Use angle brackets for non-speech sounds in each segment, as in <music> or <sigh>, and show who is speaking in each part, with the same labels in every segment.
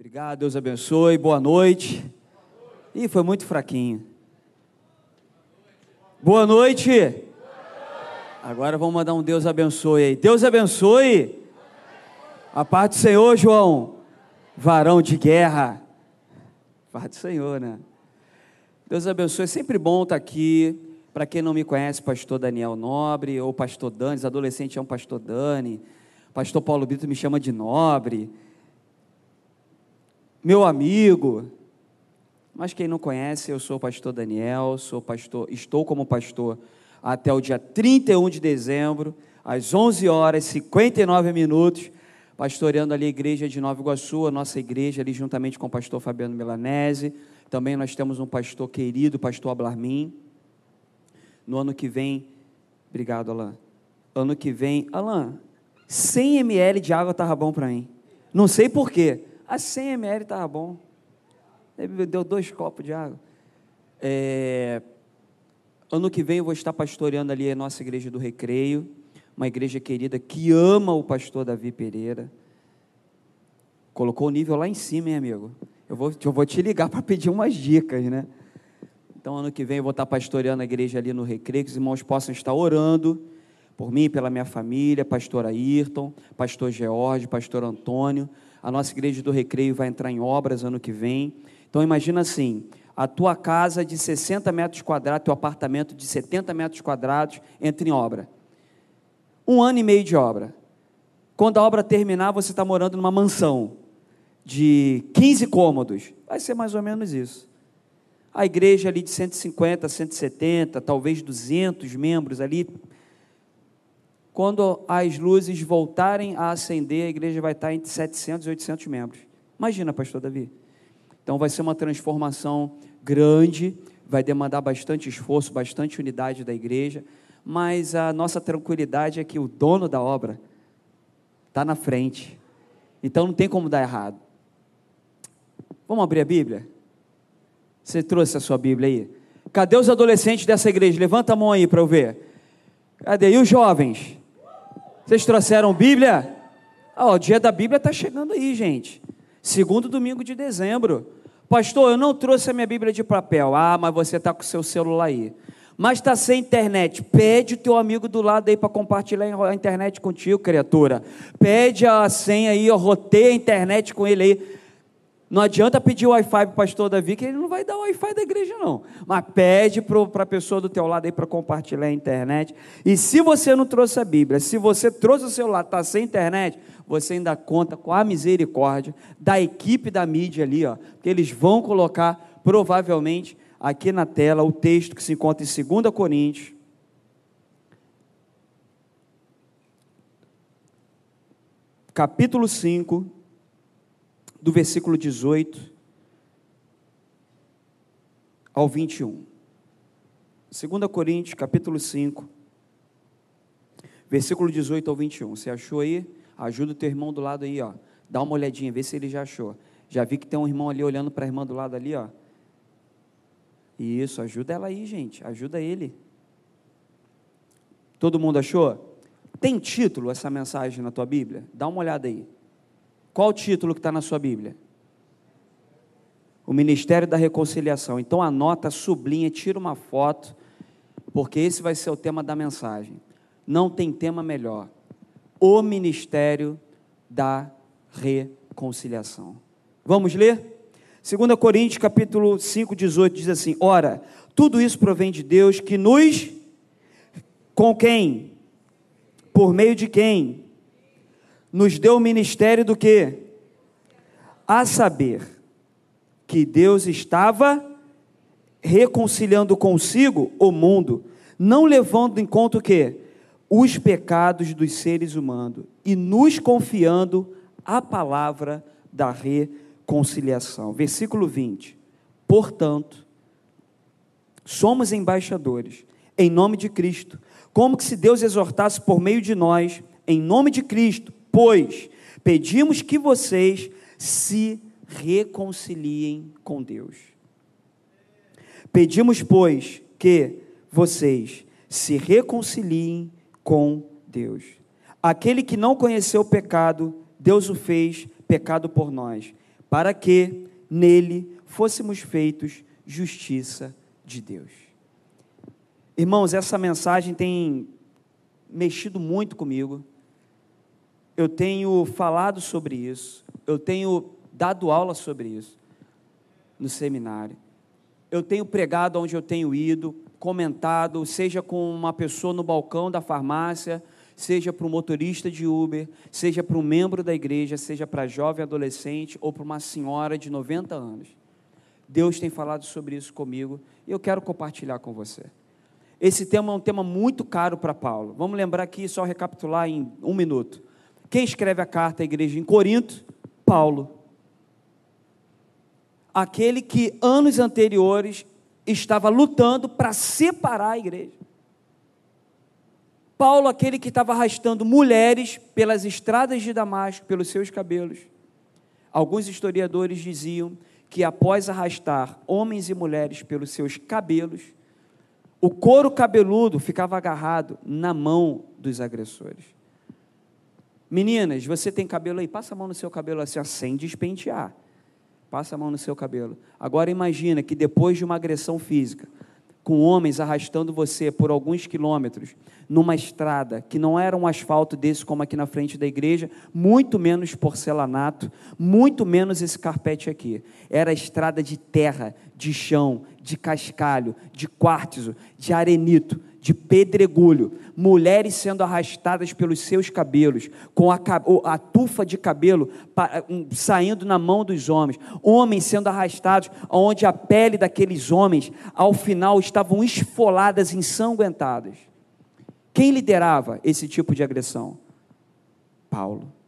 Speaker 1: Obrigado, Deus abençoe, boa noite. Ih, foi muito fraquinho. Boa noite. Agora vamos mandar um Deus abençoe aí. Deus abençoe. A paz do Senhor, João. Varão de guerra. Paz do Senhor, né? Deus abençoe. É sempre bom estar aqui. Para quem não me conhece, pastor Daniel Nobre, ou pastor Dani, os adolescentes é um pastor Dani. Pastor Paulo Brito me chama de Nobre meu amigo. Mas quem não conhece, eu sou o pastor Daniel, sou pastor, estou como pastor até o dia 31 de dezembro, às 11 horas e 59 minutos, pastoreando ali a igreja de Nova Iguaçu, a nossa igreja ali juntamente com o pastor Fabiano Milanese. Também nós temos um pastor querido, pastor Ablarmin. No ano que vem, obrigado, Alain. Ano que vem, Alain, 100 ml de água estava bom para mim. Não sei porquê. A 100 ml estava bom. Ele deu dois copos de água. É, ano que vem eu vou estar pastoreando ali a nossa igreja do Recreio, uma igreja querida que ama o pastor Davi Pereira. Colocou o nível lá em cima, hein, amigo? Eu vou, eu vou te ligar para pedir umas dicas, né? Então, ano que vem eu vou estar pastoreando a igreja ali no Recreio, que os irmãos possam estar orando por mim, pela minha família, pastor Ayrton, pastor George, pastor Antônio, a nossa igreja do Recreio vai entrar em obras ano que vem. Então imagina assim, a tua casa de 60 metros quadrados, teu apartamento de 70 metros quadrados entra em obra. Um ano e meio de obra. Quando a obra terminar, você está morando numa mansão de 15 cômodos. Vai ser mais ou menos isso. A igreja ali de 150, 170, talvez 200 membros ali, quando as luzes voltarem a acender, a igreja vai estar entre 700 e 800 membros. Imagina, pastor Davi. Então vai ser uma transformação grande, vai demandar bastante esforço, bastante unidade da igreja, mas a nossa tranquilidade é que o dono da obra está na frente. Então não tem como dar errado. Vamos abrir a Bíblia? Você trouxe a sua Bíblia aí? Cadê os adolescentes dessa igreja? Levanta a mão aí para eu ver. Cadê? E os jovens? Vocês trouxeram Bíblia? Ah, o dia da Bíblia está chegando aí, gente. Segundo domingo de dezembro. Pastor, eu não trouxe a minha Bíblia de papel. Ah, mas você está com o seu celular aí. Mas está sem internet. Pede o teu amigo do lado aí para compartilhar a internet contigo, criatura. Pede a senha aí, roteia a internet com ele aí. Não adianta pedir Wi-Fi para o pastor Davi, que ele não vai dar o Wi-Fi da igreja, não. Mas pede para a pessoa do teu lado aí para compartilhar a internet. E se você não trouxe a Bíblia, se você trouxe o celular, está sem internet, você ainda conta com a misericórdia da equipe da mídia ali, ó, que eles vão colocar provavelmente aqui na tela o texto que se encontra em 2 Coríntios. Capítulo 5, do versículo 18 ao 21. 2 Coríntios, capítulo 5, versículo 18 ao 21. Você achou aí? Ajuda o teu irmão do lado aí, ó. Dá uma olhadinha, vê se ele já achou. Já vi que tem um irmão ali olhando para a irmã do lado ali, ó. Isso, ajuda ela aí, gente. Ajuda ele. Todo mundo achou? Tem título essa mensagem na tua Bíblia? Dá uma olhada aí. Qual o título que está na sua Bíblia? O Ministério da Reconciliação. Então anota, sublinha, tira uma foto, porque esse vai ser o tema da mensagem. Não tem tema melhor. O Ministério da Reconciliação. Vamos ler? 2 Coríntios capítulo 5, 18 diz assim: Ora, tudo isso provém de Deus que nos com quem? Por meio de quem? Nos deu o ministério do que? A saber, que Deus estava reconciliando consigo o mundo, não levando em conta o que? Os pecados dos seres humanos e nos confiando a palavra da reconciliação. Versículo 20. Portanto, somos embaixadores em nome de Cristo, como que se Deus exortasse por meio de nós, em nome de Cristo, Pois pedimos que vocês se reconciliem com Deus. Pedimos, pois, que vocês se reconciliem com Deus. Aquele que não conheceu o pecado, Deus o fez pecado por nós, para que nele fôssemos feitos justiça de Deus. Irmãos, essa mensagem tem mexido muito comigo. Eu tenho falado sobre isso, eu tenho dado aula sobre isso no seminário. Eu tenho pregado onde eu tenho ido, comentado, seja com uma pessoa no balcão da farmácia, seja para um motorista de Uber, seja para um membro da igreja, seja para jovem adolescente ou para uma senhora de 90 anos. Deus tem falado sobre isso comigo e eu quero compartilhar com você. Esse tema é um tema muito caro para Paulo. Vamos lembrar aqui, só recapitular em um minuto. Quem escreve a carta à igreja em Corinto? Paulo. Aquele que anos anteriores estava lutando para separar a igreja. Paulo, aquele que estava arrastando mulheres pelas estradas de Damasco, pelos seus cabelos. Alguns historiadores diziam que após arrastar homens e mulheres pelos seus cabelos, o couro cabeludo ficava agarrado na mão dos agressores. Meninas, você tem cabelo aí? Passa a mão no seu cabelo assim, sem despentear. Passa a mão no seu cabelo. Agora imagina que depois de uma agressão física, com homens arrastando você por alguns quilômetros numa estrada que não era um asfalto desse como aqui na frente da igreja, muito menos porcelanato, muito menos esse carpete aqui. Era estrada de terra, de chão, de cascalho, de quartzo, de arenito, de pedregulho, mulheres sendo arrastadas pelos seus cabelos, com a, a tufa de cabelo saindo na mão dos homens, homens sendo arrastados, onde a pele daqueles homens, ao final, estavam esfoladas, ensanguentadas. Quem liderava esse tipo de agressão? Paulo.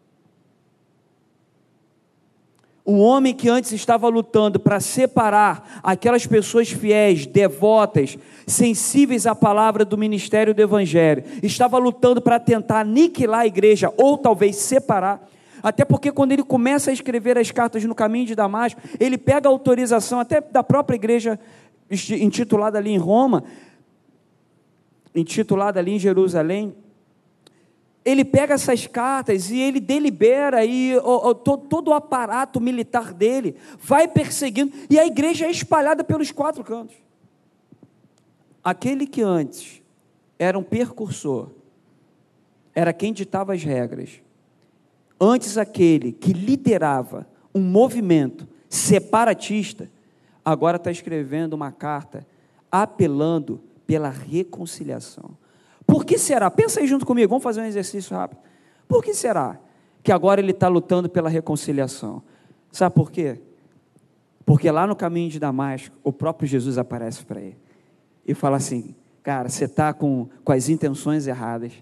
Speaker 1: Um homem que antes estava lutando para separar aquelas pessoas fiéis, devotas, sensíveis à palavra do ministério do Evangelho, estava lutando para tentar aniquilar a igreja, ou talvez separar. Até porque quando ele começa a escrever as cartas no caminho de Damasco, ele pega autorização até da própria igreja intitulada ali em Roma, intitulada ali em Jerusalém, ele pega essas cartas e ele delibera e o, o, todo, todo o aparato militar dele vai perseguindo e a igreja é espalhada pelos quatro cantos. Aquele que antes era um percursor, era quem ditava as regras. Antes aquele que liderava um movimento separatista, agora está escrevendo uma carta apelando pela reconciliação. Por que será? Pensa aí junto comigo, vamos fazer um exercício rápido. Por que será que agora ele está lutando pela reconciliação? Sabe por quê? Porque lá no caminho de Damasco, o próprio Jesus aparece para ele e fala assim: Cara, você está com, com as intenções erradas,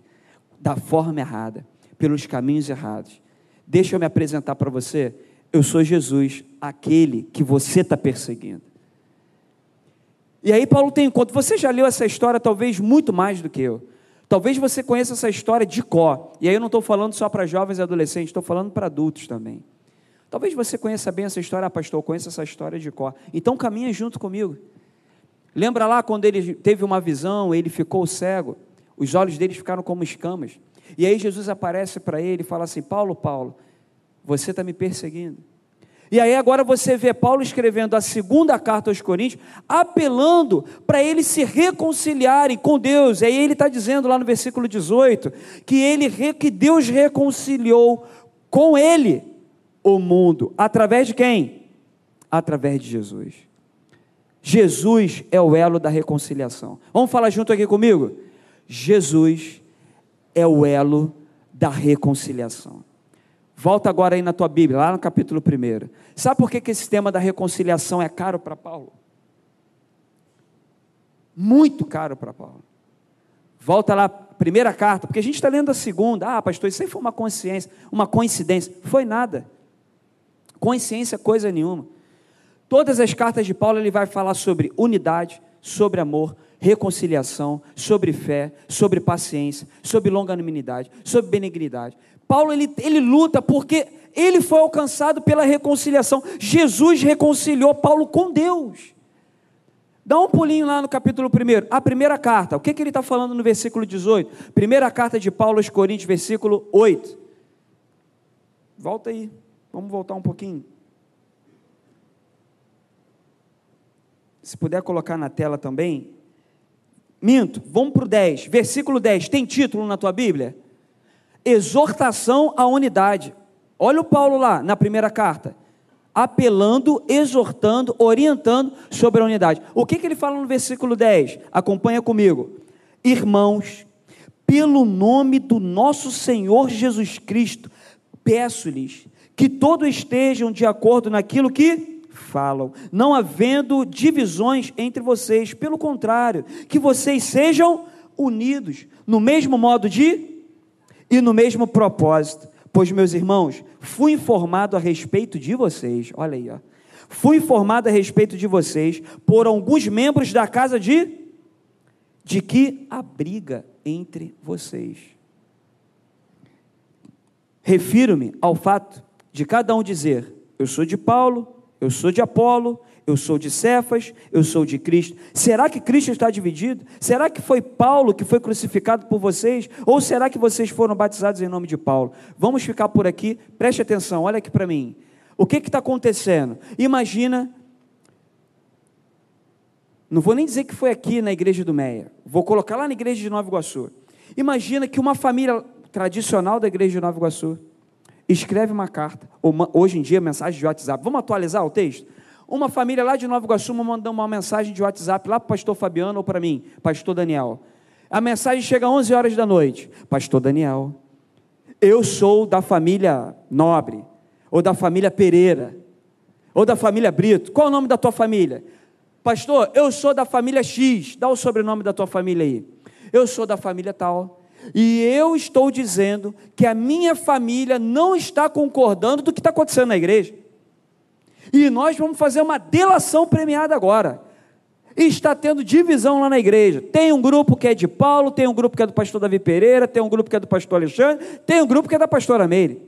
Speaker 1: da forma errada, pelos caminhos errados. Deixa eu me apresentar para você. Eu sou Jesus, aquele que você está perseguindo. E aí Paulo tem em conta, você já leu essa história talvez muito mais do que eu. Talvez você conheça essa história de Có. E aí eu não estou falando só para jovens e adolescentes, estou falando para adultos também. Talvez você conheça bem essa história, ah, pastor, conheço essa história de Có. Então caminha junto comigo. Lembra lá quando ele teve uma visão, ele ficou cego, os olhos dele ficaram como escamas. E aí Jesus aparece para ele e fala assim: Paulo, Paulo, você está me perseguindo. E aí agora você vê Paulo escrevendo a segunda carta aos Coríntios, apelando para eles se reconciliarem com Deus. E aí ele está dizendo lá no versículo 18 que ele que Deus reconciliou com ele o mundo através de quem? Através de Jesus. Jesus é o elo da reconciliação. Vamos falar junto aqui comigo? Jesus é o elo da reconciliação. Volta agora aí na tua Bíblia, lá no capítulo 1. Sabe por que, que esse tema da reconciliação é caro para Paulo? Muito caro para Paulo. Volta lá, primeira carta, porque a gente está lendo a segunda. Ah, pastor, isso aí foi uma consciência, uma coincidência. Foi nada. Consciência, coisa nenhuma. Todas as cartas de Paulo ele vai falar sobre unidade, sobre amor, reconciliação, sobre fé, sobre paciência, sobre longanimidade, sobre benignidade. Paulo ele, ele luta porque ele foi alcançado pela reconciliação. Jesus reconciliou Paulo com Deus. Dá um pulinho lá no capítulo 1, a primeira carta. O que, que ele está falando no versículo 18? Primeira carta de Paulo aos Coríntios, versículo 8. Volta aí, vamos voltar um pouquinho. Se puder colocar na tela também. Minto, vamos para o 10, versículo 10. Tem título na tua Bíblia? Exortação à unidade. Olha o Paulo lá na primeira carta. Apelando, exortando, orientando sobre a unidade. O que, que ele fala no versículo 10? Acompanha comigo. Irmãos, pelo nome do nosso Senhor Jesus Cristo, peço-lhes que todos estejam de acordo naquilo que falam, não havendo divisões entre vocês, pelo contrário, que vocês sejam unidos no mesmo modo de e no mesmo propósito. Pois, meus irmãos, fui informado a respeito de vocês, olha aí, ó. Fui informado a respeito de vocês por alguns membros da casa de de que há briga entre vocês. Refiro-me ao fato de cada um dizer: eu sou de Paulo, eu sou de Apolo, eu sou de Cefas, eu sou de Cristo. Será que Cristo está dividido? Será que foi Paulo que foi crucificado por vocês? Ou será que vocês foram batizados em nome de Paulo? Vamos ficar por aqui, preste atenção, olha aqui para mim. O que está acontecendo? Imagina, não vou nem dizer que foi aqui na igreja do Meia, vou colocar lá na igreja de Nova Iguaçu. Imagina que uma família tradicional da igreja de Nova Iguaçu escreve uma carta, uma, hoje em dia mensagem de WhatsApp. Vamos atualizar o texto? Uma família lá de Nova Iguaçu mandou uma mensagem de WhatsApp lá para o pastor Fabiano ou para mim, pastor Daniel. A mensagem chega às 11 horas da noite. Pastor Daniel, eu sou da família Nobre, ou da família Pereira, ou da família Brito. Qual é o nome da tua família? Pastor, eu sou da família X. Dá o sobrenome da tua família aí. Eu sou da família tal. E eu estou dizendo que a minha família não está concordando do que está acontecendo na igreja. E nós vamos fazer uma delação premiada agora. Está tendo divisão lá na igreja. Tem um grupo que é de Paulo, tem um grupo que é do pastor Davi Pereira, tem um grupo que é do pastor Alexandre, tem um grupo que é da pastora Meire.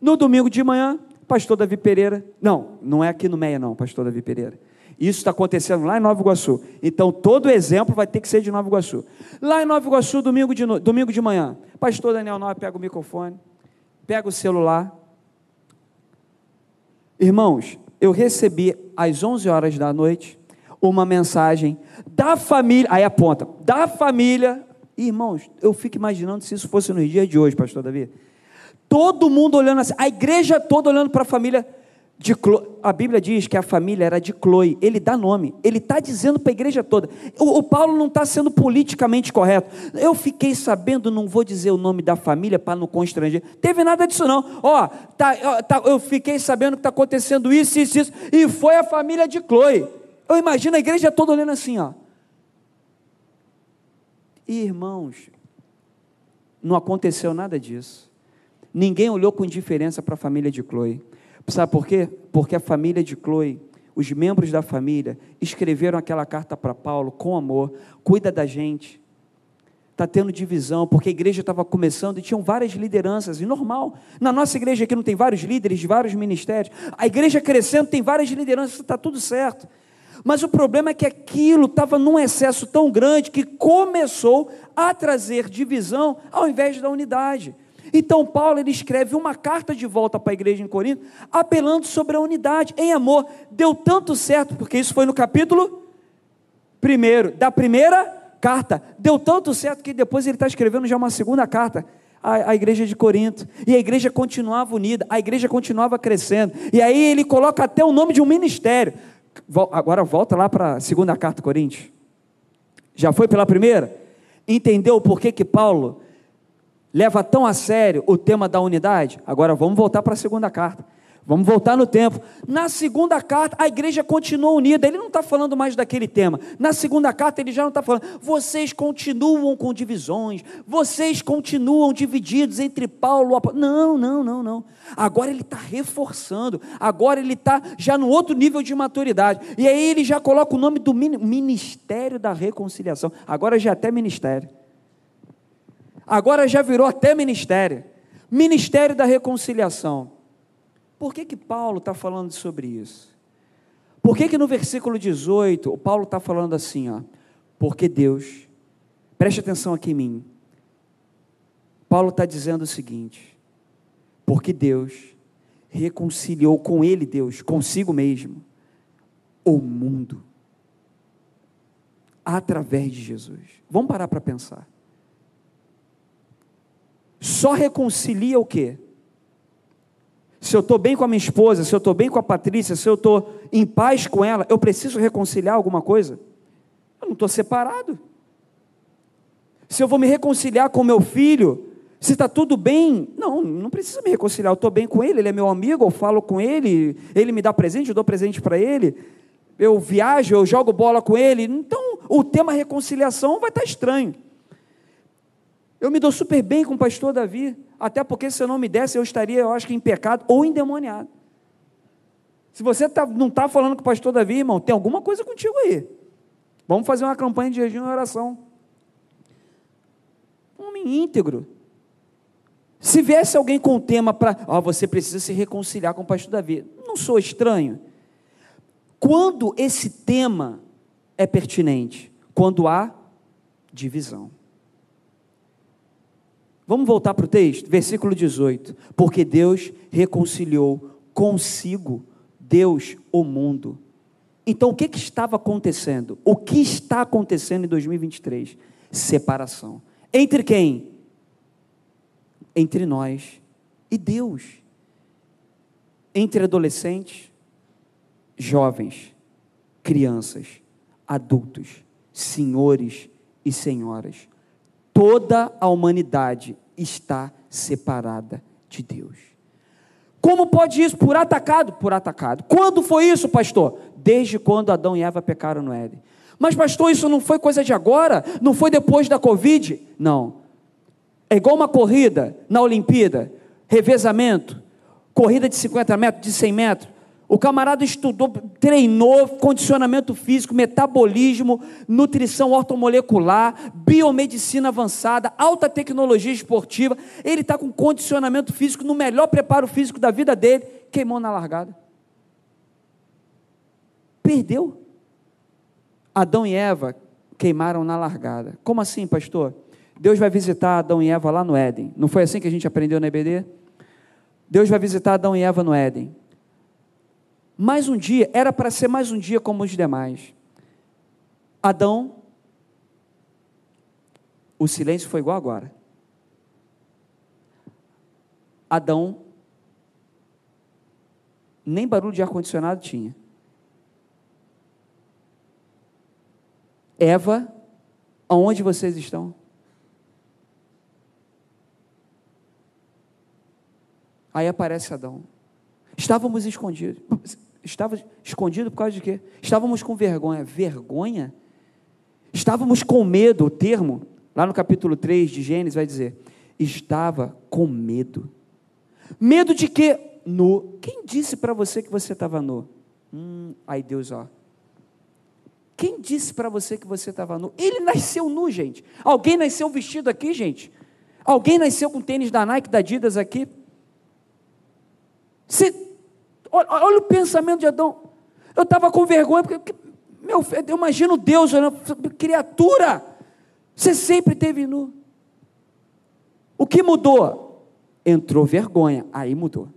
Speaker 1: No domingo de manhã, pastor Davi Pereira. Não, não é aqui no Meia, não, pastor Davi Pereira. Isso está acontecendo lá em Nova Iguaçu. Então, todo exemplo vai ter que ser de Nova Iguaçu. Lá em Nova Iguaçu, domingo de, no... domingo de manhã, pastor Daniel Nova pega o microfone, pega o celular. Irmãos, eu recebi às 11 horas da noite uma mensagem da família, aí aponta, da família. Irmãos, eu fico imaginando se isso fosse no dia de hoje, pastor Davi. Todo mundo olhando assim, a igreja toda olhando para a família de Clo... a Bíblia diz que a família era de Chloe, ele dá nome, ele está dizendo para a igreja toda. O, o Paulo não está sendo politicamente correto. Eu fiquei sabendo, não vou dizer o nome da família para não constranger. Teve nada disso, não. Ó, tá, tá, eu fiquei sabendo que está acontecendo isso, isso, isso, e foi a família de Chloe. Eu imagino a igreja toda olhando assim, ó. Irmãos, não aconteceu nada disso. Ninguém olhou com indiferença para a família de Chloe. Sabe por quê? Porque a família de Chloe, os membros da família, escreveram aquela carta para Paulo com amor, cuida da gente. Está tendo divisão, porque a igreja estava começando e tinham várias lideranças, e normal. Na nossa igreja aqui não tem vários líderes de vários ministérios. A igreja crescendo tem várias lideranças, está tudo certo. Mas o problema é que aquilo estava num excesso tão grande que começou a trazer divisão ao invés da unidade. Então Paulo ele escreve uma carta de volta para a igreja em Corinto, apelando sobre a unidade, em amor. Deu tanto certo, porque isso foi no capítulo primeiro, da primeira carta. Deu tanto certo que depois ele está escrevendo já uma segunda carta à, à igreja de Corinto. E a igreja continuava unida, a igreja continuava crescendo. E aí ele coloca até o nome de um ministério. Agora volta lá para a segunda carta Coríntios. Já foi pela primeira? Entendeu por que que Paulo leva tão a sério o tema da unidade? Agora vamos voltar para a segunda carta. Vamos voltar no tempo. Na segunda carta, a igreja continua unida. Ele não está falando mais daquele tema. Na segunda carta, ele já não está falando. Vocês continuam com divisões. Vocês continuam divididos entre Paulo e. Não, não, não, não. Agora ele está reforçando. Agora ele está já no outro nível de maturidade. E aí ele já coloca o nome do Ministério da Reconciliação. Agora já é até ministério agora já virou até ministério ministério da reconciliação. Por que, que Paulo está falando sobre isso? Por que, que no versículo 18 o Paulo está falando assim, ó? Porque Deus, preste atenção aqui em mim. Paulo está dizendo o seguinte: porque Deus reconciliou com ele, Deus, consigo mesmo, o mundo através de Jesus. Vamos parar para pensar. Só reconcilia o quê? Se eu estou bem com a minha esposa, se eu estou bem com a Patrícia, se eu estou em paz com ela, eu preciso reconciliar alguma coisa? Eu não estou separado. Se eu vou me reconciliar com meu filho, se está tudo bem, não, não precisa me reconciliar, eu estou bem com ele, ele é meu amigo, eu falo com ele, ele me dá presente, eu dou presente para ele, eu viajo, eu jogo bola com ele, então o tema reconciliação vai estar tá estranho. Eu me dou super bem com o pastor Davi, até porque se eu não me desse, eu estaria, eu acho que em pecado ou endemoniado. Se você tá, não está falando com o pastor Davi, irmão, tem alguma coisa contigo aí. Vamos fazer uma campanha de jejum e oração. Um homem íntegro. Se viesse alguém com um tema para, oh, você precisa se reconciliar com o pastor Davi. Não sou estranho. Quando esse tema é pertinente? Quando há divisão. Vamos voltar para o texto, versículo 18. Porque Deus reconciliou consigo, Deus, o mundo. Então, o que, que estava acontecendo? O que está acontecendo em 2023? Separação. Entre quem? Entre nós e Deus. Entre adolescentes, jovens, crianças, adultos, senhores e senhoras toda a humanidade está separada de Deus. Como pode isso? Por atacado? Por atacado. Quando foi isso, pastor? Desde quando Adão e Eva pecaram no Éden. Mas, pastor, isso não foi coisa de agora? Não foi depois da Covid? Não. É igual uma corrida na Olimpíada, revezamento, corrida de 50 metros, de 100 metros. O camarada estudou, treinou condicionamento físico, metabolismo, nutrição ortomolecular, biomedicina avançada, alta tecnologia esportiva. Ele está com condicionamento físico, no melhor preparo físico da vida dele, queimou na largada. Perdeu. Adão e Eva queimaram na largada. Como assim, pastor? Deus vai visitar Adão e Eva lá no Éden. Não foi assim que a gente aprendeu na EBD? Deus vai visitar Adão e Eva no Éden. Mais um dia, era para ser mais um dia como os demais. Adão, o silêncio foi igual agora. Adão, nem barulho de ar-condicionado tinha. Eva, aonde vocês estão? Aí aparece Adão. Estávamos escondidos. Estava escondido por causa de quê? Estávamos com vergonha. Vergonha? Estávamos com medo, o termo, lá no capítulo 3 de Gênesis vai dizer, estava com medo. Medo de quê? Nu. Quem disse para você que você estava nu? Hum, aí Deus, ó. Quem disse para você que você estava nu? Ele nasceu nu, gente. Alguém nasceu vestido aqui, gente? Alguém nasceu com tênis da Nike, da Adidas aqui? Você Olha, olha o pensamento de Adão. Eu estava com vergonha, porque, meu, eu imagino Deus olhando, criatura, você sempre teve nu. O que mudou? Entrou vergonha, aí mudou.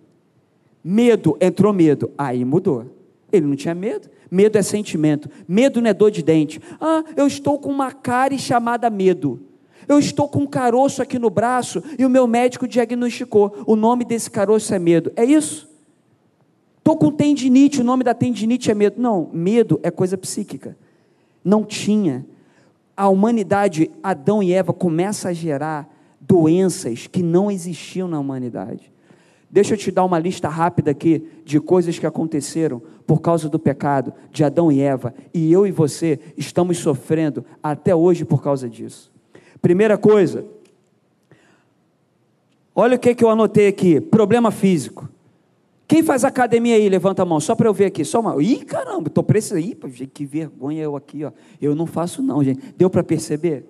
Speaker 1: Medo, entrou medo, aí mudou. Ele não tinha medo. Medo é sentimento. Medo não é dor de dente. Ah, eu estou com uma cárie chamada medo. Eu estou com um caroço aqui no braço e o meu médico diagnosticou. O nome desse caroço é medo. É isso? Estou com tendinite, o nome da tendinite é medo. Não, medo é coisa psíquica. Não tinha. A humanidade, Adão e Eva, começa a gerar doenças que não existiam na humanidade. Deixa eu te dar uma lista rápida aqui de coisas que aconteceram por causa do pecado de Adão e Eva, e eu e você estamos sofrendo até hoje por causa disso. Primeira coisa, olha o que, que eu anotei aqui: problema físico. Quem faz academia aí? Levanta a mão, só para eu ver aqui. Só uma. Ih, caramba, estou precisando. Ih, que vergonha eu aqui, ó. Eu não faço, não, gente. Deu para perceber?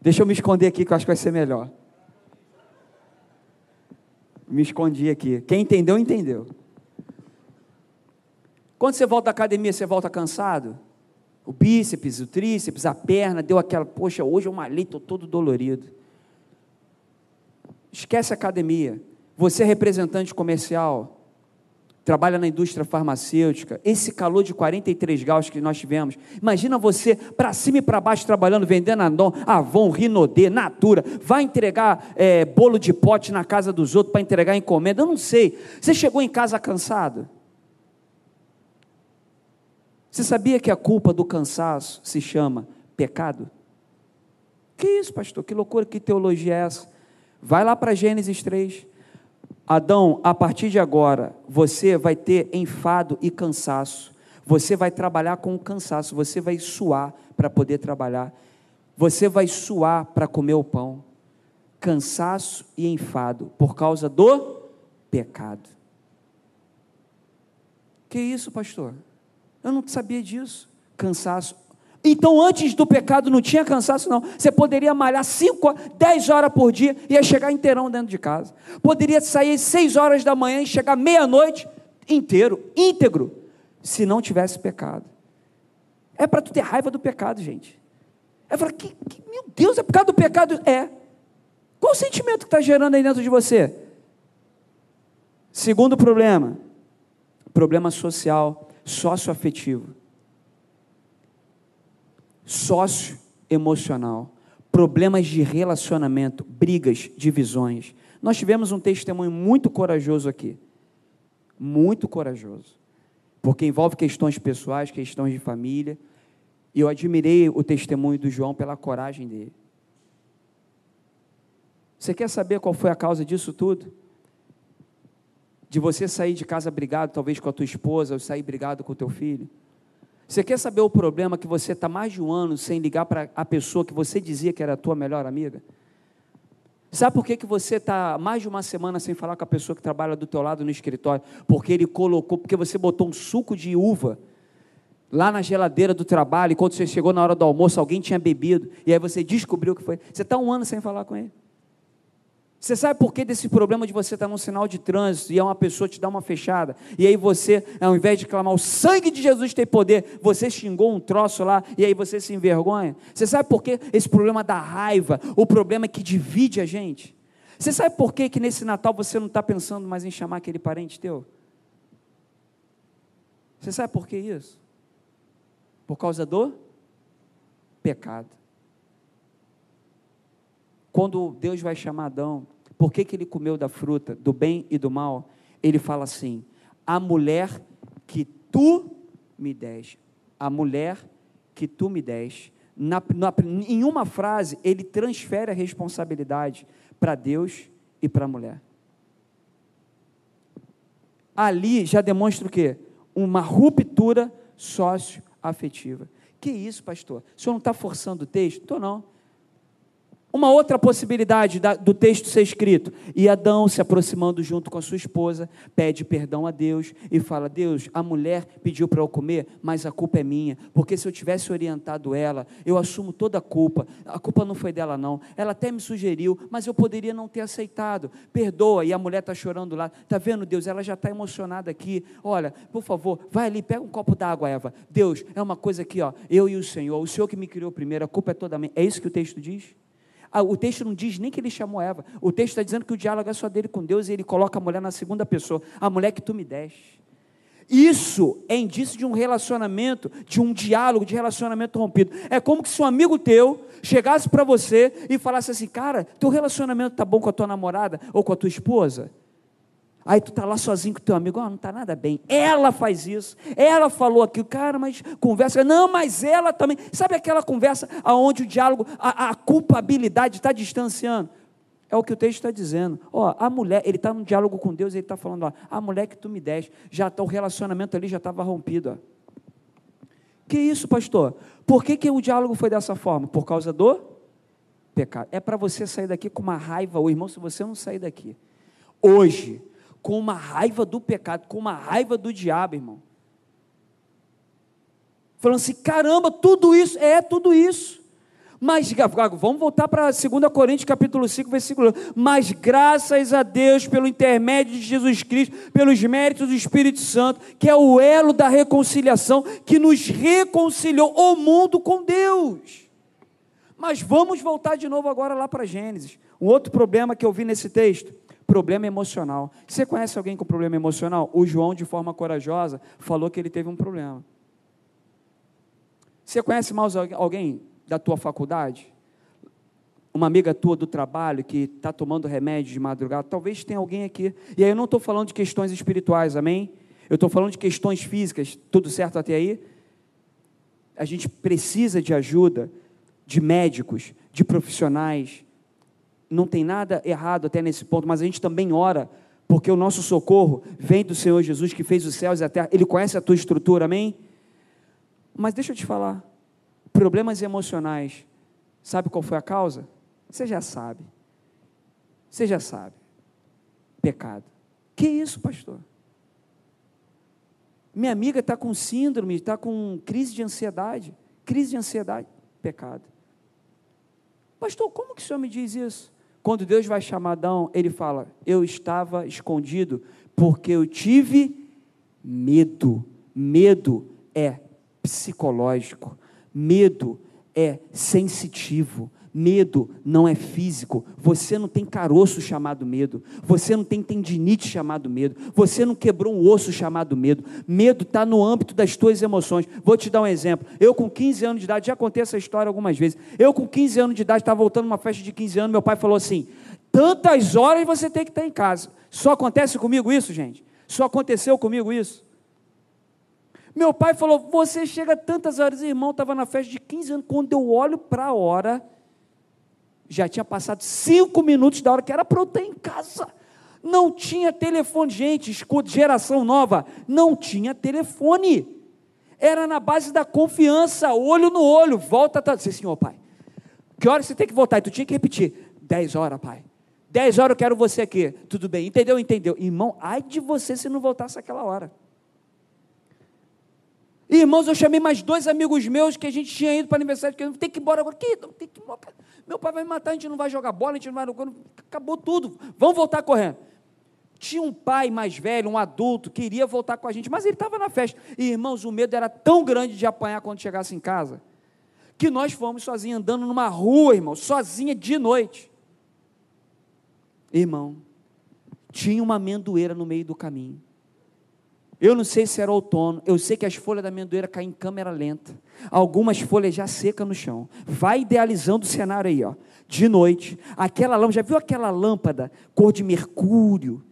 Speaker 1: Deixa eu me esconder aqui, que eu acho que vai ser melhor. Me escondi aqui. Quem entendeu, entendeu. Quando você volta da academia, você volta cansado? O bíceps, o tríceps, a perna, deu aquela, poxa, hoje eu malhei, estou todo dolorido. Esquece a academia. Você é representante comercial, trabalha na indústria farmacêutica, esse calor de 43 graus que nós tivemos, imagina você para cima e para baixo trabalhando, vendendo Andon, Avon, Rinodê, Natura, vai entregar é, bolo de pote na casa dos outros para entregar encomenda, eu não sei. Você chegou em casa cansado? Você sabia que a culpa do cansaço se chama pecado? Que isso, pastor? Que loucura, que teologia é essa? Vai lá para Gênesis 3. Adão, a partir de agora, você vai ter enfado e cansaço. Você vai trabalhar com cansaço, você vai suar para poder trabalhar. Você vai suar para comer o pão. Cansaço e enfado por causa do pecado. Que isso, pastor? Eu não sabia disso. Cansaço. Então, antes do pecado não tinha cansaço, não. Você poderia malhar 5, 10 horas por dia e ia chegar inteirão dentro de casa. Poderia sair 6 horas da manhã e chegar meia-noite inteiro, íntegro, se não tivesse pecado. É para tu ter raiva do pecado, gente. É para que, que, meu Deus, é por causa do pecado? É. Qual o sentimento que está gerando aí dentro de você? Segundo problema, problema social socioafetivo, sócio emocional, problemas de relacionamento, brigas, divisões. Nós tivemos um testemunho muito corajoso aqui. Muito corajoso. Porque envolve questões pessoais, questões de família. E eu admirei o testemunho do João pela coragem dele. Você quer saber qual foi a causa disso tudo? de você sair de casa brigado, talvez com a tua esposa, ou sair brigado com o teu filho? Você quer saber o problema que você está mais de um ano sem ligar para a pessoa que você dizia que era a tua melhor amiga? Sabe por que, que você está mais de uma semana sem falar com a pessoa que trabalha do teu lado no escritório? Porque ele colocou, porque você botou um suco de uva lá na geladeira do trabalho, e quando você chegou na hora do almoço, alguém tinha bebido, e aí você descobriu que foi. Você está um ano sem falar com ele. Você sabe por que desse problema de você estar num sinal de trânsito e é uma pessoa te dá uma fechada? E aí você, ao invés de clamar o sangue de Jesus tem poder, você xingou um troço lá e aí você se envergonha? Você sabe por que esse problema da raiva, o problema que divide a gente? Você sabe por que, que nesse Natal você não está pensando mais em chamar aquele parente teu? Você sabe por que isso? Por causa do pecado. Quando Deus vai chamar Adão, por que, que ele comeu da fruta do bem e do mal? Ele fala assim: a mulher que tu me deste, a mulher que tu me deste. Na, na, em uma frase, ele transfere a responsabilidade para Deus e para a mulher. Ali já demonstra o quê? Uma ruptura socioafetiva. Que isso, pastor? O senhor não está forçando o texto? Estou não. Uma outra possibilidade da, do texto ser escrito. E Adão, se aproximando junto com a sua esposa, pede perdão a Deus e fala: Deus, a mulher pediu para eu comer, mas a culpa é minha, porque se eu tivesse orientado ela, eu assumo toda a culpa. A culpa não foi dela, não. Ela até me sugeriu, mas eu poderia não ter aceitado. Perdoa. E a mulher está chorando lá. Está vendo, Deus? Ela já está emocionada aqui. Olha, por favor, vai ali, pega um copo d'água, Eva. Deus, é uma coisa aqui, ó. Eu e o Senhor, o Senhor que me criou primeiro, a culpa é toda minha. É isso que o texto diz? Ah, o texto não diz nem que ele chamou Eva. O texto está dizendo que o diálogo é só dele com Deus e ele coloca a mulher na segunda pessoa. A mulher que tu me deste. Isso é indício de um relacionamento, de um diálogo, de relacionamento rompido. É como se um amigo teu chegasse para você e falasse assim: Cara, teu relacionamento está bom com a tua namorada ou com a tua esposa? Aí tu tá lá sozinho com teu amigo, oh, não está nada bem. Ela faz isso, ela falou aquilo, cara, mas conversa. Não, mas ela também. Sabe aquela conversa aonde o diálogo, a, a culpabilidade está distanciando? É o que o texto está dizendo. Ó, a mulher, ele está num diálogo com Deus, ele está falando, ó, a mulher que tu me deste, já tá, o relacionamento ali já estava rompido. Ó. Que isso, pastor? Por que, que o diálogo foi dessa forma? Por causa do pecado. É para você sair daqui com uma raiva, o irmão, se você não sair daqui. Hoje, com uma raiva do pecado, com uma raiva do diabo, irmão. Falando assim: caramba, tudo isso, é tudo isso. Mas, vamos voltar para 2 Coríntios capítulo 5, versículo 1. Mas graças a Deus, pelo intermédio de Jesus Cristo, pelos méritos do Espírito Santo, que é o elo da reconciliação, que nos reconciliou o mundo com Deus. Mas vamos voltar de novo agora lá para Gênesis. Um outro problema que eu vi nesse texto problema emocional. Você conhece alguém com problema emocional? O João, de forma corajosa, falou que ele teve um problema. Você conhece mais alguém da tua faculdade? Uma amiga tua do trabalho que está tomando remédio de madrugada? Talvez tenha alguém aqui. E aí eu não estou falando de questões espirituais, amém? Eu estou falando de questões físicas. Tudo certo até aí? A gente precisa de ajuda de médicos, de profissionais, não tem nada errado até nesse ponto, mas a gente também ora, porque o nosso socorro vem do Senhor Jesus que fez os céus e a terra, Ele conhece a tua estrutura, amém? Mas deixa eu te falar, problemas emocionais, sabe qual foi a causa? Você já sabe, você já sabe, pecado. Que isso, pastor? Minha amiga está com síndrome, está com crise de ansiedade. Crise de ansiedade, pecado. Pastor, como que o senhor me diz isso? Quando Deus vai chamar Adão, ele fala: Eu estava escondido porque eu tive medo. Medo é psicológico, medo é sensitivo, Medo não é físico. Você não tem caroço chamado medo. Você não tem tendinite chamado medo. Você não quebrou um osso chamado medo. Medo está no âmbito das tuas emoções. Vou te dar um exemplo. Eu, com 15 anos de idade, já contei essa história algumas vezes. Eu, com 15 anos de idade, estava voltando uma festa de 15 anos. Meu pai falou assim: tantas horas você tem que estar em casa. Só acontece comigo isso, gente? Só aconteceu comigo isso? Meu pai falou: Você chega tantas horas, irmão, estava na festa de 15 anos. Quando eu olho para a hora, já tinha passado cinco minutos da hora que era para eu estar em casa. Não tinha telefone, gente, escuta, geração nova, não tinha telefone. Era na base da confiança, olho no olho, volta, tá, disse, senhor pai, que hora você tem que voltar? E tu tinha que repetir, dez horas, pai. Dez horas eu quero você aqui. Tudo bem, entendeu? Entendeu. Irmão, ai de você se não voltasse aquela hora. Irmãos, eu chamei mais dois amigos meus que a gente tinha ido para o aniversário, que tem que ir embora agora. Que? Tem que ir embora. Meu pai vai me matar, a gente não vai jogar bola, a gente não vai. Acabou tudo. Vamos voltar correndo. Tinha um pai mais velho, um adulto, que iria voltar com a gente, mas ele estava na festa. E, irmãos, o medo era tão grande de apanhar quando chegasse em casa, que nós fomos sozinhos andando numa rua, irmão, sozinha de noite. Irmão, tinha uma amendoeira no meio do caminho. Eu não sei se era outono, eu sei que as folhas da amendoeira caem em câmera lenta. Algumas folhas já secas no chão. Vai idealizando o cenário aí, ó. De noite, aquela lâmpada, já viu aquela lâmpada cor de mercúrio?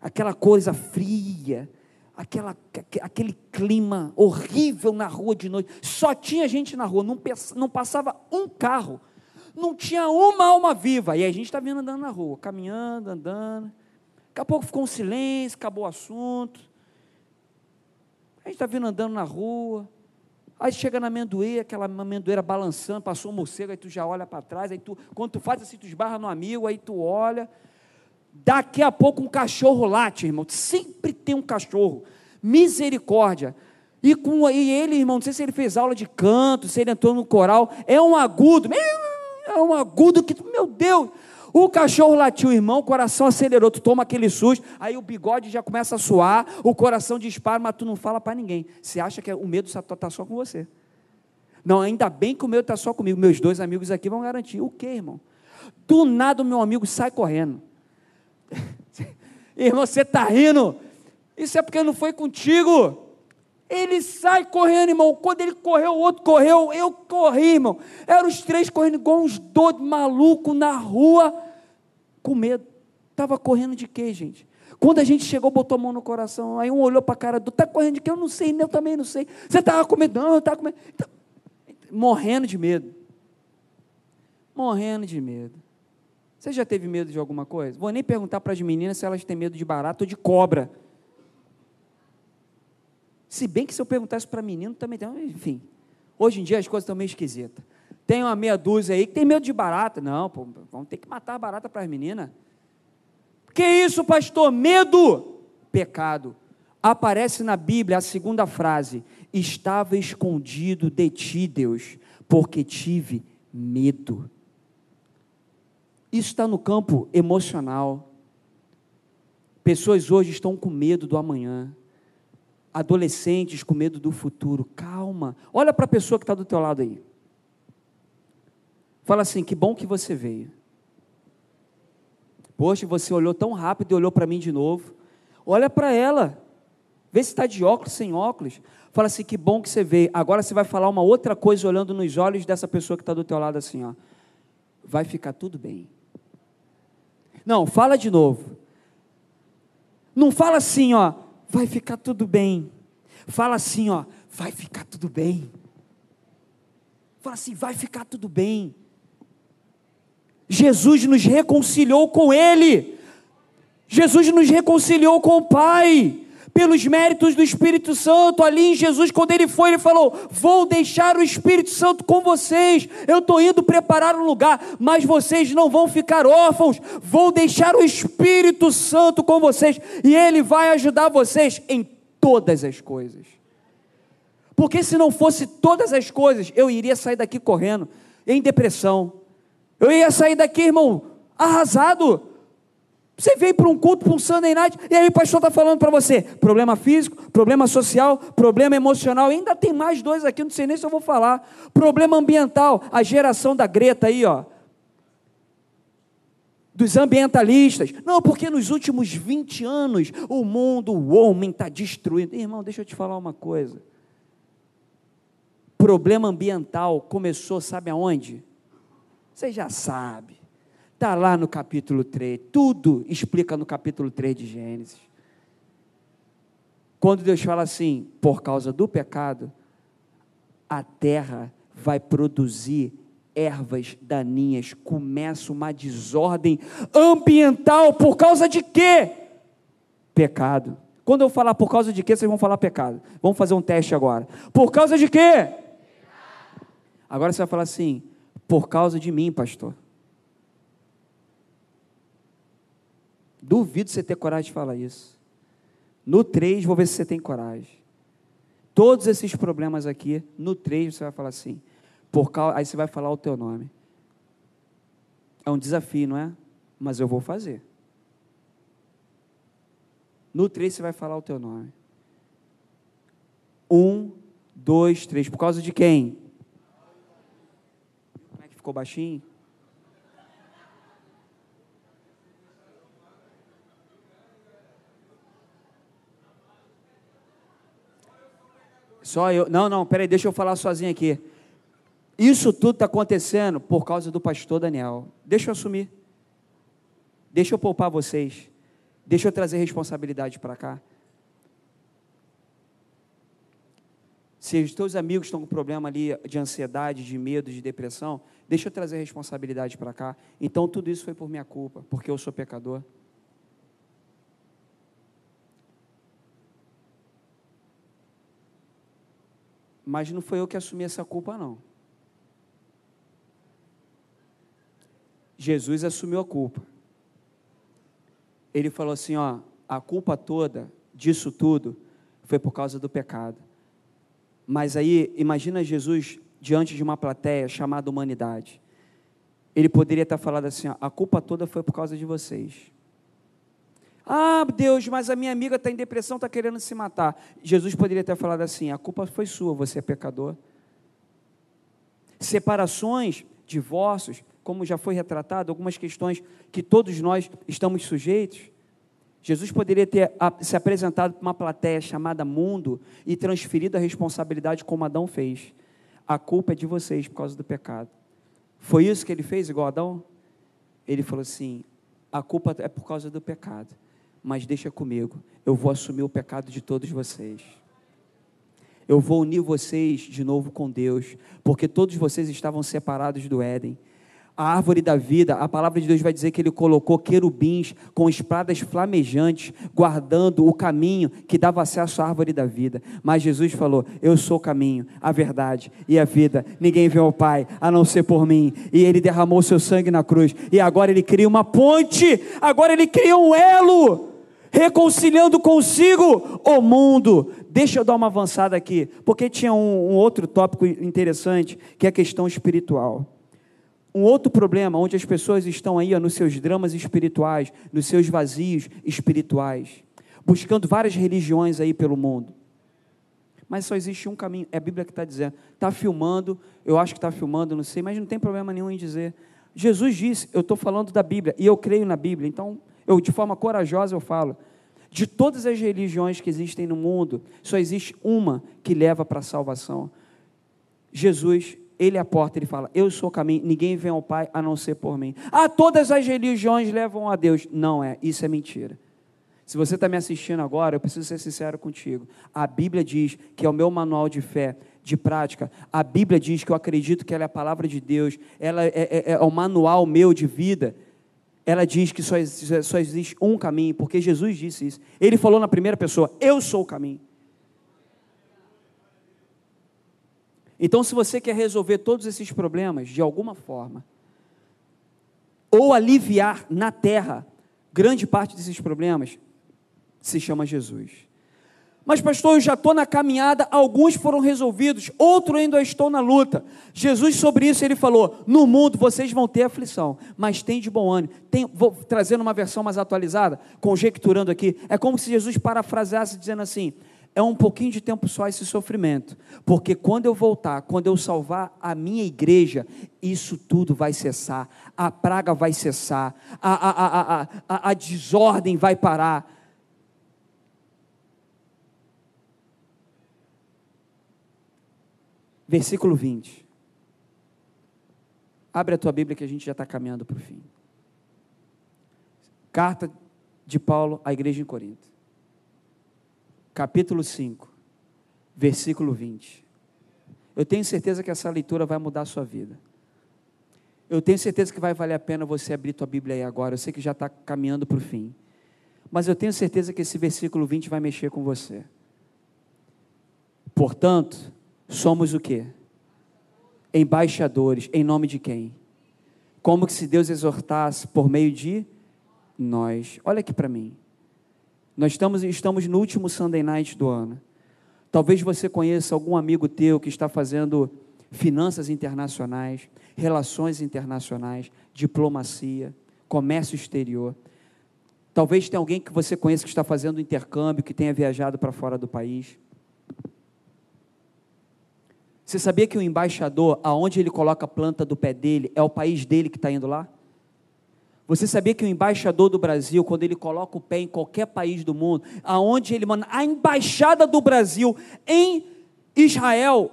Speaker 1: Aquela coisa fria, aquela, aquele clima horrível na rua de noite. Só tinha gente na rua, não, não passava um carro. Não tinha uma alma viva. E a gente está vindo andando na rua, caminhando, andando. Daqui a pouco ficou um silêncio, acabou o assunto. A gente está vindo andando na rua, aí chega na amendoeira, aquela amendoeira balançando, passou um morcego, aí tu já olha para trás, aí tu, quando tu faz assim, tu esbarra no amigo, aí tu olha, daqui a pouco um cachorro late, irmão, sempre tem um cachorro, misericórdia, e, com, e ele, irmão, não sei se ele fez aula de canto, se ele entrou no coral, é um agudo, é um agudo que, meu Deus, o cachorro latiu, irmão, o coração acelerou, tu toma aquele susto, aí o bigode já começa a suar, o coração dispara, mas tu não fala para ninguém. Você acha que o medo está só com você. Não, ainda bem que o medo está só comigo. Meus dois amigos aqui vão garantir. O que, irmão? Do nada o meu amigo sai correndo. <laughs> irmão, você está rindo? Isso é porque não foi contigo. Ele sai correndo, irmão. Quando ele correu, o outro correu, eu corri, irmão. Eram os três correndo igual uns doidos malucos na rua com medo. Estava correndo de quê, gente? Quando a gente chegou, botou a mão no coração, aí um olhou para a cara do, está correndo de quê? Eu não sei, eu também não sei. Você estava com medo? Não, eu estava com medo. Então, morrendo de medo. Morrendo de medo. Você já teve medo de alguma coisa? Vou nem perguntar para as meninas se elas têm medo de barato ou de cobra. Se bem que se eu perguntasse para menino, também tem. Enfim, hoje em dia as coisas estão meio esquisitas. Tem uma meia dúzia aí que tem medo de barata. Não, pô, vamos ter que matar a barata para as meninas. Que isso, pastor? Medo? Pecado. Aparece na Bíblia a segunda frase: Estava escondido de ti, Deus, porque tive medo. Isso está no campo emocional. Pessoas hoje estão com medo do amanhã. Adolescentes com medo do futuro. Calma. Olha para a pessoa que está do teu lado aí. Fala assim: que bom que você veio. Poxa, você olhou tão rápido e olhou para mim de novo. Olha para ela. Vê se está de óculos, sem óculos. Fala assim, que bom que você veio. Agora você vai falar uma outra coisa olhando nos olhos dessa pessoa que está do teu lado assim, ó. Vai ficar tudo bem. Não, fala de novo. Não fala assim, ó, vai ficar tudo bem. Fala assim, ó, vai ficar tudo bem. Fala assim, vai ficar tudo bem. Jesus nos reconciliou com Ele. Jesus nos reconciliou com o Pai. Pelos méritos do Espírito Santo, ali em Jesus, quando ele foi, ele falou: Vou deixar o Espírito Santo com vocês. Eu estou indo preparar um lugar, mas vocês não vão ficar órfãos. Vou deixar o Espírito Santo com vocês, e ele vai ajudar vocês em todas as coisas. Porque se não fosse todas as coisas, eu iria sair daqui correndo, em depressão. Eu ia sair daqui, irmão, arrasado. Você veio para um culto, para um Sunday night, e aí o pastor está falando para você: problema físico, problema social, problema emocional. E ainda tem mais dois aqui, não sei nem se eu vou falar. Problema ambiental, a geração da Greta aí, ó. Dos ambientalistas. Não, porque nos últimos 20 anos o mundo, o homem está destruindo. Irmão, deixa eu te falar uma coisa problema ambiental começou, sabe aonde? Você já sabe. Está lá no capítulo 3. Tudo explica no capítulo 3 de Gênesis. Quando Deus fala assim, por causa do pecado, a terra vai produzir ervas daninhas, começa uma desordem ambiental por causa de quê? Pecado. Quando eu falar por causa de quê, vocês vão falar pecado. Vamos fazer um teste agora. Por causa de quê? Agora você vai falar assim: por causa de mim, pastor. Duvido você ter coragem de falar isso. No 3, vou ver se você tem coragem. Todos esses problemas aqui, no 3 você vai falar assim, por causa, aí você vai falar o teu nome. É um desafio, não é? Mas eu vou fazer. No 3 você vai falar o teu nome. Um, dois, três. Por causa de quem? Ficou baixinho? Só eu. Não, não, peraí, deixa eu falar sozinho aqui. Isso tudo está acontecendo por causa do pastor Daniel. Deixa eu assumir. Deixa eu poupar vocês. Deixa eu trazer responsabilidade para cá. Se os teus amigos estão com problema ali de ansiedade, de medo, de depressão, deixa eu trazer a responsabilidade para cá. Então tudo isso foi por minha culpa, porque eu sou pecador. Mas não foi eu que assumi essa culpa, não. Jesus assumiu a culpa. Ele falou assim: ó, a culpa toda disso tudo foi por causa do pecado. Mas aí, imagina Jesus diante de uma plateia chamada humanidade. Ele poderia estar falando assim: a culpa toda foi por causa de vocês. Ah, Deus, mas a minha amiga está em depressão, está querendo se matar. Jesus poderia ter falado assim: a culpa foi sua, você é pecador. Separações, divórcios, como já foi retratado, algumas questões que todos nós estamos sujeitos. Jesus poderia ter se apresentado para uma plateia chamada mundo e transferido a responsabilidade como Adão fez. A culpa é de vocês por causa do pecado. Foi isso que ele fez, igual Adão? Ele falou assim: a culpa é por causa do pecado, mas deixa comigo, eu vou assumir o pecado de todos vocês. Eu vou unir vocês de novo com Deus, porque todos vocês estavam separados do Éden a árvore da vida, a palavra de Deus vai dizer que ele colocou querubins com espadas flamejantes, guardando o caminho que dava acesso à árvore da vida. Mas Jesus falou: Eu sou o caminho, a verdade e a vida. Ninguém vê ao Pai a não ser por mim. E ele derramou seu sangue na cruz. E agora ele cria uma ponte, agora ele cria um elo, reconciliando consigo o mundo. Deixa eu dar uma avançada aqui, porque tinha um, um outro tópico interessante, que é a questão espiritual. Um outro problema, onde as pessoas estão aí ó, nos seus dramas espirituais, nos seus vazios espirituais, buscando várias religiões aí pelo mundo. Mas só existe um caminho, é a Bíblia que está dizendo. Está filmando, eu acho que está filmando, não sei, mas não tem problema nenhum em dizer. Jesus disse, eu estou falando da Bíblia, e eu creio na Bíblia, então, eu de forma corajosa eu falo. De todas as religiões que existem no mundo, só existe uma que leva para a salvação. Jesus, ele é a porta, ele fala: Eu sou o caminho, ninguém vem ao Pai a não ser por mim. Ah, todas as religiões levam a Deus. Não é, isso é mentira. Se você está me assistindo agora, eu preciso ser sincero contigo. A Bíblia diz que é o meu manual de fé, de prática. A Bíblia diz que eu acredito que ela é a palavra de Deus, ela é, é, é o manual meu de vida. Ela diz que só, só existe um caminho, porque Jesus disse isso. Ele falou na primeira pessoa: Eu sou o caminho. Então, se você quer resolver todos esses problemas de alguma forma, ou aliviar na terra grande parte desses problemas, se chama Jesus. Mas, pastor, eu já estou na caminhada, alguns foram resolvidos, outro ainda estou na luta. Jesus, sobre isso, ele falou: No mundo vocês vão ter aflição, mas tem de bom ânimo. Tem, vou trazendo uma versão mais atualizada, conjecturando aqui. É como se Jesus parafraseasse dizendo assim: É um pouquinho de tempo só esse sofrimento, porque quando eu voltar, quando eu salvar a minha igreja, isso tudo vai cessar, a praga vai cessar, a, a, a, a, a, desordem vai parar versículo 20. Abre a tua Bíblia que a gente já está caminhando para o fim. Carta de Paulo à igreja em Corinto. Capítulo 5, versículo 20. Eu tenho certeza que essa leitura vai mudar a sua vida. Eu tenho certeza que vai valer a pena você abrir tua Bíblia aí agora. Eu sei que já está caminhando para o fim. Mas eu tenho certeza que esse versículo 20 vai mexer com você. Portanto, somos o quê? Embaixadores, em nome de quem? Como que se Deus exortasse por meio de nós. Olha aqui para mim. Nós estamos, estamos no último Sunday Night do ano. Talvez você conheça algum amigo teu que está fazendo finanças internacionais, relações internacionais, diplomacia, comércio exterior. Talvez tenha alguém que você conheça que está fazendo intercâmbio, que tenha viajado para fora do país. Você sabia que o embaixador, aonde ele coloca a planta do pé dele, é o país dele que está indo lá? Você sabia que o embaixador do Brasil, quando ele coloca o pé em qualquer país do mundo, aonde ele manda, a embaixada do Brasil em Israel,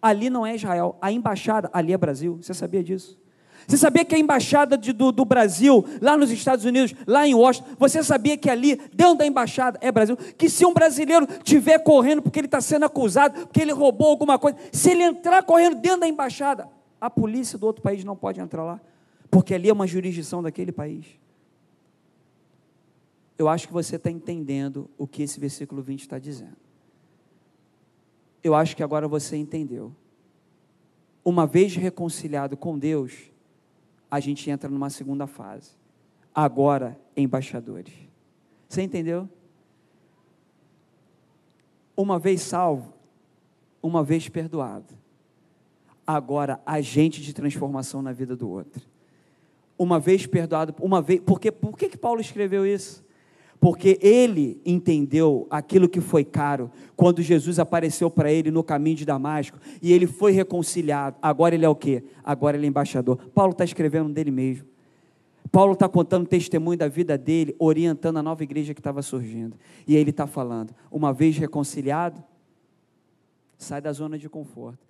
Speaker 1: ali não é Israel, a embaixada ali é Brasil. Você sabia disso? Você sabia que a embaixada de, do, do, Brasil, lá nos Estados Unidos, lá em Washington, você sabia que ali, dentro da embaixada, é Brasil? Que se um brasileiro estiver correndo porque ele está sendo acusado, porque ele roubou alguma coisa, se ele entrar correndo dentro da embaixada, a polícia do outro país não pode entrar lá, porque ali é uma jurisdição daquele país. Eu acho que você está entendendo o que esse versículo 20 está dizendo. Eu acho que agora você entendeu. Uma vez reconciliado com Deus, a gente entra numa segunda fase. Agora, embaixadores. Você entendeu? Uma vez salvo, uma vez perdoado. Agora, agente de transformação na vida do outro. Uma vez perdoado, uma vez. Porque, por que, que Paulo escreveu isso? porque ele entendeu aquilo que foi caro quando Jesus apareceu para ele no caminho de Damasco e ele foi reconciliado. Agora ele é o quê? Agora ele é embaixador. Paulo está escrevendo dele mesmo. Paulo está contando testemunho da vida dele, orientando a nova igreja que estava surgindo. E ele está falando: uma vez reconciliado, sai da zona de conforto.